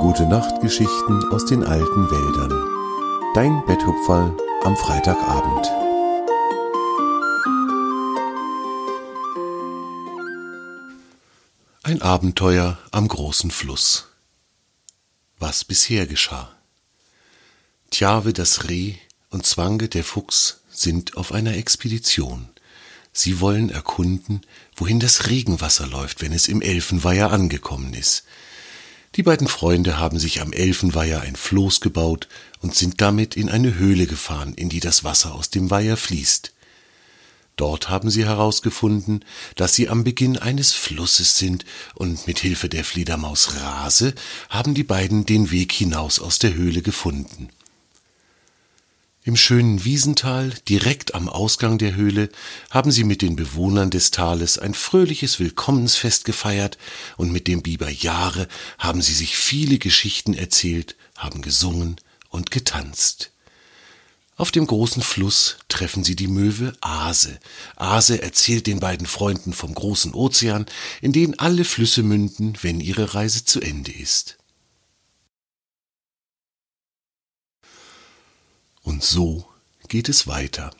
Gute Nachtgeschichten aus den alten Wäldern. Dein Betthupferl am Freitagabend. Ein Abenteuer am großen Fluss. Was bisher geschah. Tjawe das Reh und Zwange der Fuchs sind auf einer Expedition. Sie wollen erkunden, wohin das Regenwasser läuft, wenn es im Elfenweiher angekommen ist. Die beiden Freunde haben sich am Elfenweiher ein Floß gebaut und sind damit in eine Höhle gefahren, in die das Wasser aus dem Weiher fließt. Dort haben sie herausgefunden, dass sie am Beginn eines Flusses sind, und mit Hilfe der Fledermaus Rase haben die beiden den Weg hinaus aus der Höhle gefunden. Im schönen Wiesental, direkt am Ausgang der Höhle, haben sie mit den Bewohnern des Tales ein fröhliches Willkommensfest gefeiert, und mit dem Biber Jahre haben sie sich viele Geschichten erzählt, haben gesungen und getanzt. Auf dem großen Fluss treffen sie die Möwe Ase. Ase erzählt den beiden Freunden vom großen Ozean, in den alle Flüsse münden, wenn ihre Reise zu Ende ist. Und so geht es weiter.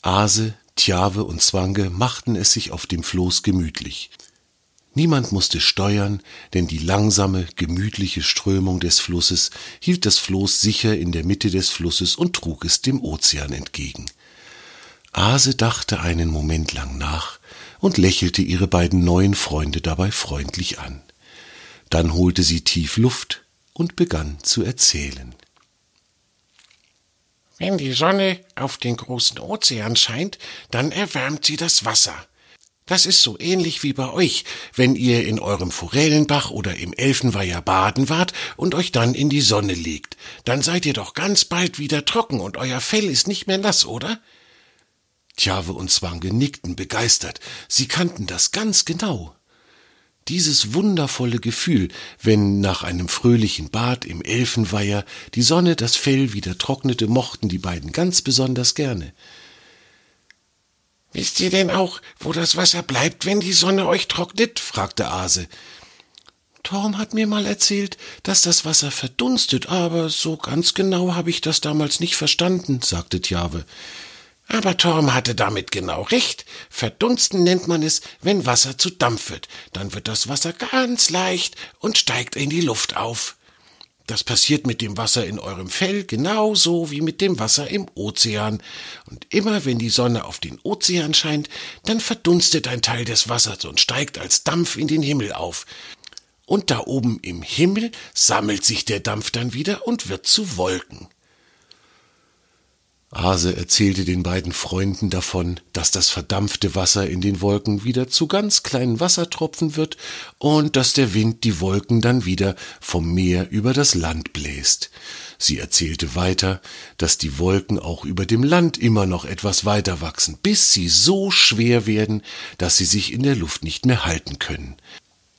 Ase, Tjave und Zwange machten es sich auf dem Floß gemütlich. Niemand musste steuern, denn die langsame, gemütliche Strömung des Flusses hielt das Floß sicher in der Mitte des Flusses und trug es dem Ozean entgegen. Ase dachte einen Moment lang nach und lächelte ihre beiden neuen Freunde dabei freundlich an. Dann holte sie tief Luft und begann zu erzählen. Wenn die Sonne auf den großen Ozean scheint, dann erwärmt sie das Wasser. Das ist so ähnlich wie bei euch, wenn ihr in eurem Forellenbach oder im Elfenweiher baden wart und euch dann in die Sonne legt. Dann seid ihr doch ganz bald wieder trocken und euer Fell ist nicht mehr nass, oder? Tjave und Zwange nickten begeistert. Sie kannten das ganz genau. Dieses wundervolle Gefühl, wenn nach einem fröhlichen Bad im Elfenweiher die Sonne das Fell wieder trocknete, mochten die beiden ganz besonders gerne. Wisst ihr denn auch, wo das Wasser bleibt, wenn die Sonne euch trocknet? fragte Ase. Torm hat mir mal erzählt, dass das Wasser verdunstet, aber so ganz genau habe ich das damals nicht verstanden, sagte Tjave. Aber Torm hatte damit genau recht. Verdunsten nennt man es, wenn Wasser zu Dampf wird. Dann wird das Wasser ganz leicht und steigt in die Luft auf. Das passiert mit dem Wasser in eurem Fell genauso wie mit dem Wasser im Ozean. Und immer wenn die Sonne auf den Ozean scheint, dann verdunstet ein Teil des Wassers und steigt als Dampf in den Himmel auf. Und da oben im Himmel sammelt sich der Dampf dann wieder und wird zu Wolken. Hase erzählte den beiden Freunden davon, dass das verdampfte Wasser in den Wolken wieder zu ganz kleinen Wassertropfen wird und dass der Wind die Wolken dann wieder vom Meer über das Land bläst. Sie erzählte weiter, dass die Wolken auch über dem Land immer noch etwas weiter wachsen, bis sie so schwer werden, dass sie sich in der Luft nicht mehr halten können.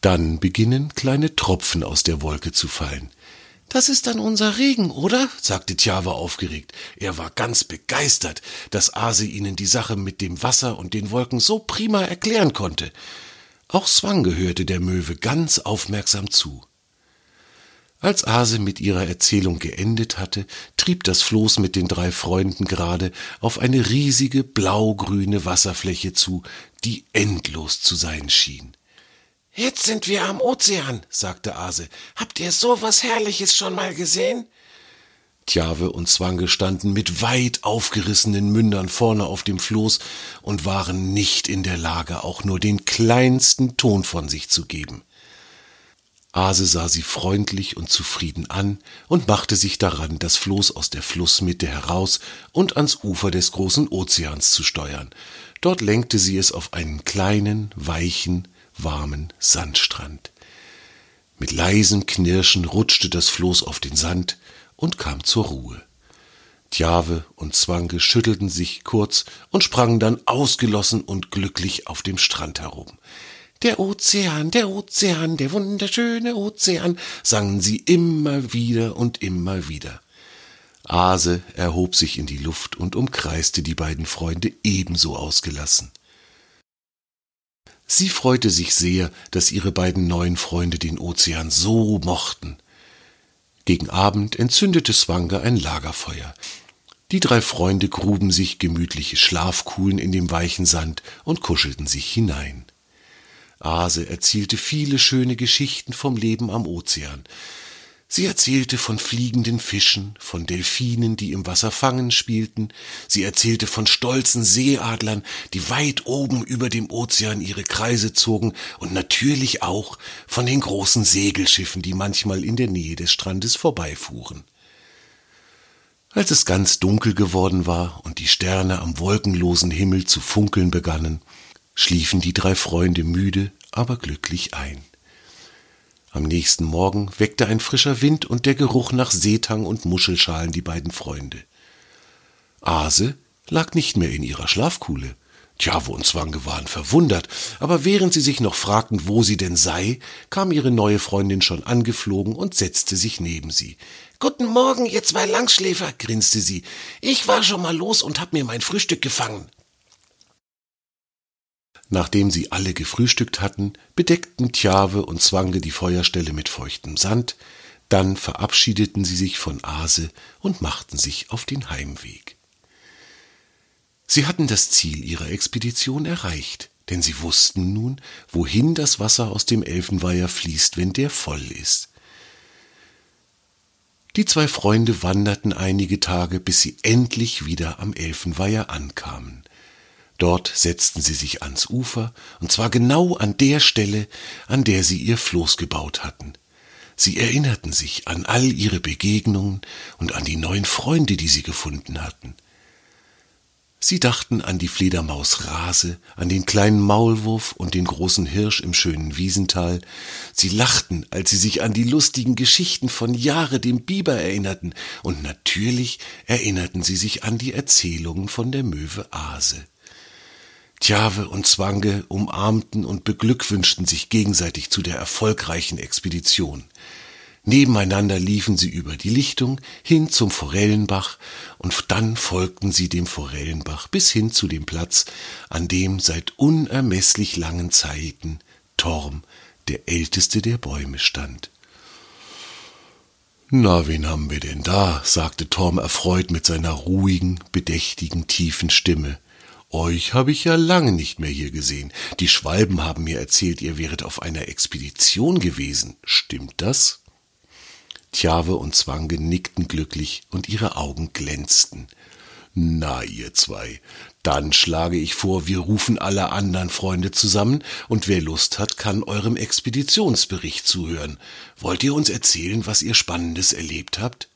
Dann beginnen kleine Tropfen aus der Wolke zu fallen. Das ist dann unser Regen, oder? sagte Tjava aufgeregt. Er war ganz begeistert, dass Ase ihnen die Sache mit dem Wasser und den Wolken so prima erklären konnte. Auch Swange hörte der Möwe ganz aufmerksam zu. Als Ase mit ihrer Erzählung geendet hatte, trieb das Floß mit den drei Freunden gerade auf eine riesige blaugrüne Wasserfläche zu, die endlos zu sein schien. Jetzt sind wir am Ozean, sagte Ase. Habt ihr so was Herrliches schon mal gesehen? Tjave und Zwange standen mit weit aufgerissenen Mündern vorne auf dem Floß und waren nicht in der Lage, auch nur den kleinsten Ton von sich zu geben. Ase sah sie freundlich und zufrieden an und machte sich daran, das Floß aus der Flussmitte heraus und ans Ufer des großen Ozeans zu steuern. Dort lenkte sie es auf einen kleinen, weichen, warmen Sandstrand. Mit leisem Knirschen rutschte das Floß auf den Sand und kam zur Ruhe. Tjave und Zwange schüttelten sich kurz und sprangen dann ausgelassen und glücklich auf dem Strand herum. Der Ozean, der Ozean, der wunderschöne Ozean, sangen sie immer wieder und immer wieder. Ase erhob sich in die Luft und umkreiste die beiden Freunde ebenso ausgelassen. Sie freute sich sehr, dass ihre beiden neuen Freunde den Ozean so mochten. Gegen Abend entzündete Swanger ein Lagerfeuer. Die drei Freunde gruben sich gemütliche Schlafkuhlen in dem weichen Sand und kuschelten sich hinein. Ase erzählte viele schöne Geschichten vom Leben am Ozean. Sie erzählte von fliegenden Fischen, von Delfinen, die im Wasser fangen spielten, sie erzählte von stolzen Seeadlern, die weit oben über dem Ozean ihre Kreise zogen, und natürlich auch von den großen Segelschiffen, die manchmal in der Nähe des Strandes vorbeifuhren. Als es ganz dunkel geworden war und die Sterne am wolkenlosen Himmel zu funkeln begannen, schliefen die drei Freunde müde, aber glücklich ein. Am nächsten Morgen weckte ein frischer Wind und der Geruch nach Seetang und Muschelschalen die beiden Freunde. Ase lag nicht mehr in ihrer Schlafkuhle. Tjavo und Zwange waren verwundert, aber während sie sich noch fragten, wo sie denn sei, kam ihre neue Freundin schon angeflogen und setzte sich neben sie. Guten Morgen, ihr zwei Langschläfer, grinste sie. Ich war schon mal los und hab mir mein Frühstück gefangen. Nachdem sie alle gefrühstückt hatten, bedeckten Tjave und Zwange die Feuerstelle mit feuchtem Sand, dann verabschiedeten sie sich von Ase und machten sich auf den Heimweg. Sie hatten das Ziel ihrer Expedition erreicht, denn sie wussten nun, wohin das Wasser aus dem Elfenweiher fließt, wenn der voll ist. Die zwei Freunde wanderten einige Tage, bis sie endlich wieder am Elfenweiher ankamen. Dort setzten sie sich ans Ufer, und zwar genau an der Stelle, an der sie ihr Floß gebaut hatten. Sie erinnerten sich an all ihre Begegnungen und an die neuen Freunde, die sie gefunden hatten. Sie dachten an die Fledermaus Rase, an den kleinen Maulwurf und den großen Hirsch im schönen Wiesental. Sie lachten, als sie sich an die lustigen Geschichten von Jahre dem Biber erinnerten, und natürlich erinnerten sie sich an die Erzählungen von der Möwe Ase. Tjave und Zwange umarmten und beglückwünschten sich gegenseitig zu der erfolgreichen Expedition. Nebeneinander liefen sie über die Lichtung hin zum Forellenbach und dann folgten sie dem Forellenbach bis hin zu dem Platz, an dem seit unermesslich langen Zeiten Torm, der älteste der Bäume, stand. Na, wen haben wir denn da? sagte Torm erfreut mit seiner ruhigen, bedächtigen, tiefen Stimme. Euch habe ich ja lange nicht mehr hier gesehen. Die Schwalben haben mir erzählt, ihr wäret auf einer Expedition gewesen. Stimmt das? Tjave und Zwange nickten glücklich und ihre Augen glänzten. Na, ihr zwei, dann schlage ich vor, wir rufen alle anderen Freunde zusammen, und wer Lust hat, kann eurem Expeditionsbericht zuhören. Wollt ihr uns erzählen, was ihr Spannendes erlebt habt?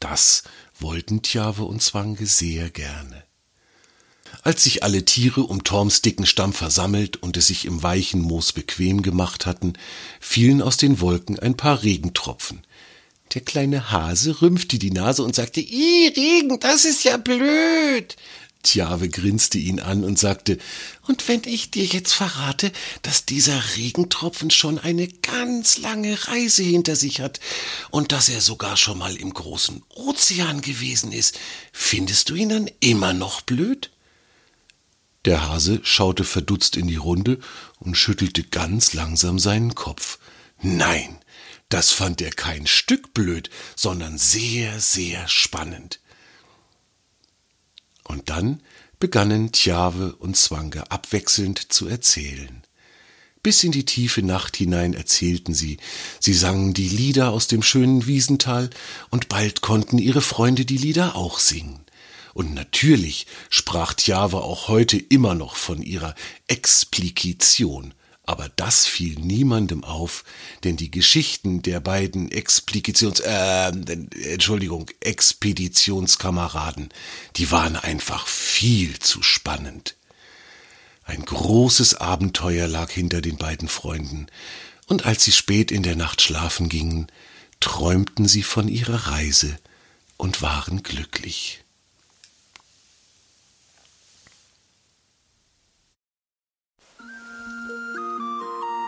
Das wollten Tjave und Zwange sehr gerne. Als sich alle Tiere um Torms dicken Stamm versammelt und es sich im weichen Moos bequem gemacht hatten, fielen aus den Wolken ein paar Regentropfen. Der kleine Hase rümpfte die Nase und sagte, Ih, Regen, das ist ja blöd. Tjave grinste ihn an und sagte, und wenn ich dir jetzt verrate, dass dieser Regentropfen schon eine ganz lange Reise hinter sich hat und dass er sogar schon mal im großen Ozean gewesen ist, findest du ihn dann immer noch blöd? Der Hase schaute verdutzt in die Runde und schüttelte ganz langsam seinen Kopf. Nein, das fand er kein Stück blöd, sondern sehr, sehr spannend. Und dann begannen Tjave und Zwange abwechselnd zu erzählen. Bis in die tiefe Nacht hinein erzählten sie, sie sangen die Lieder aus dem schönen Wiesental, und bald konnten ihre Freunde die Lieder auch singen. Und natürlich sprach Tjava auch heute immer noch von ihrer Explikition. Aber das fiel niemandem auf, denn die Geschichten der beiden Explikitions, äh, Entschuldigung, Expeditionskameraden, die waren einfach viel zu spannend. Ein großes Abenteuer lag hinter den beiden Freunden, und als sie spät in der Nacht schlafen gingen, träumten sie von ihrer Reise und waren glücklich.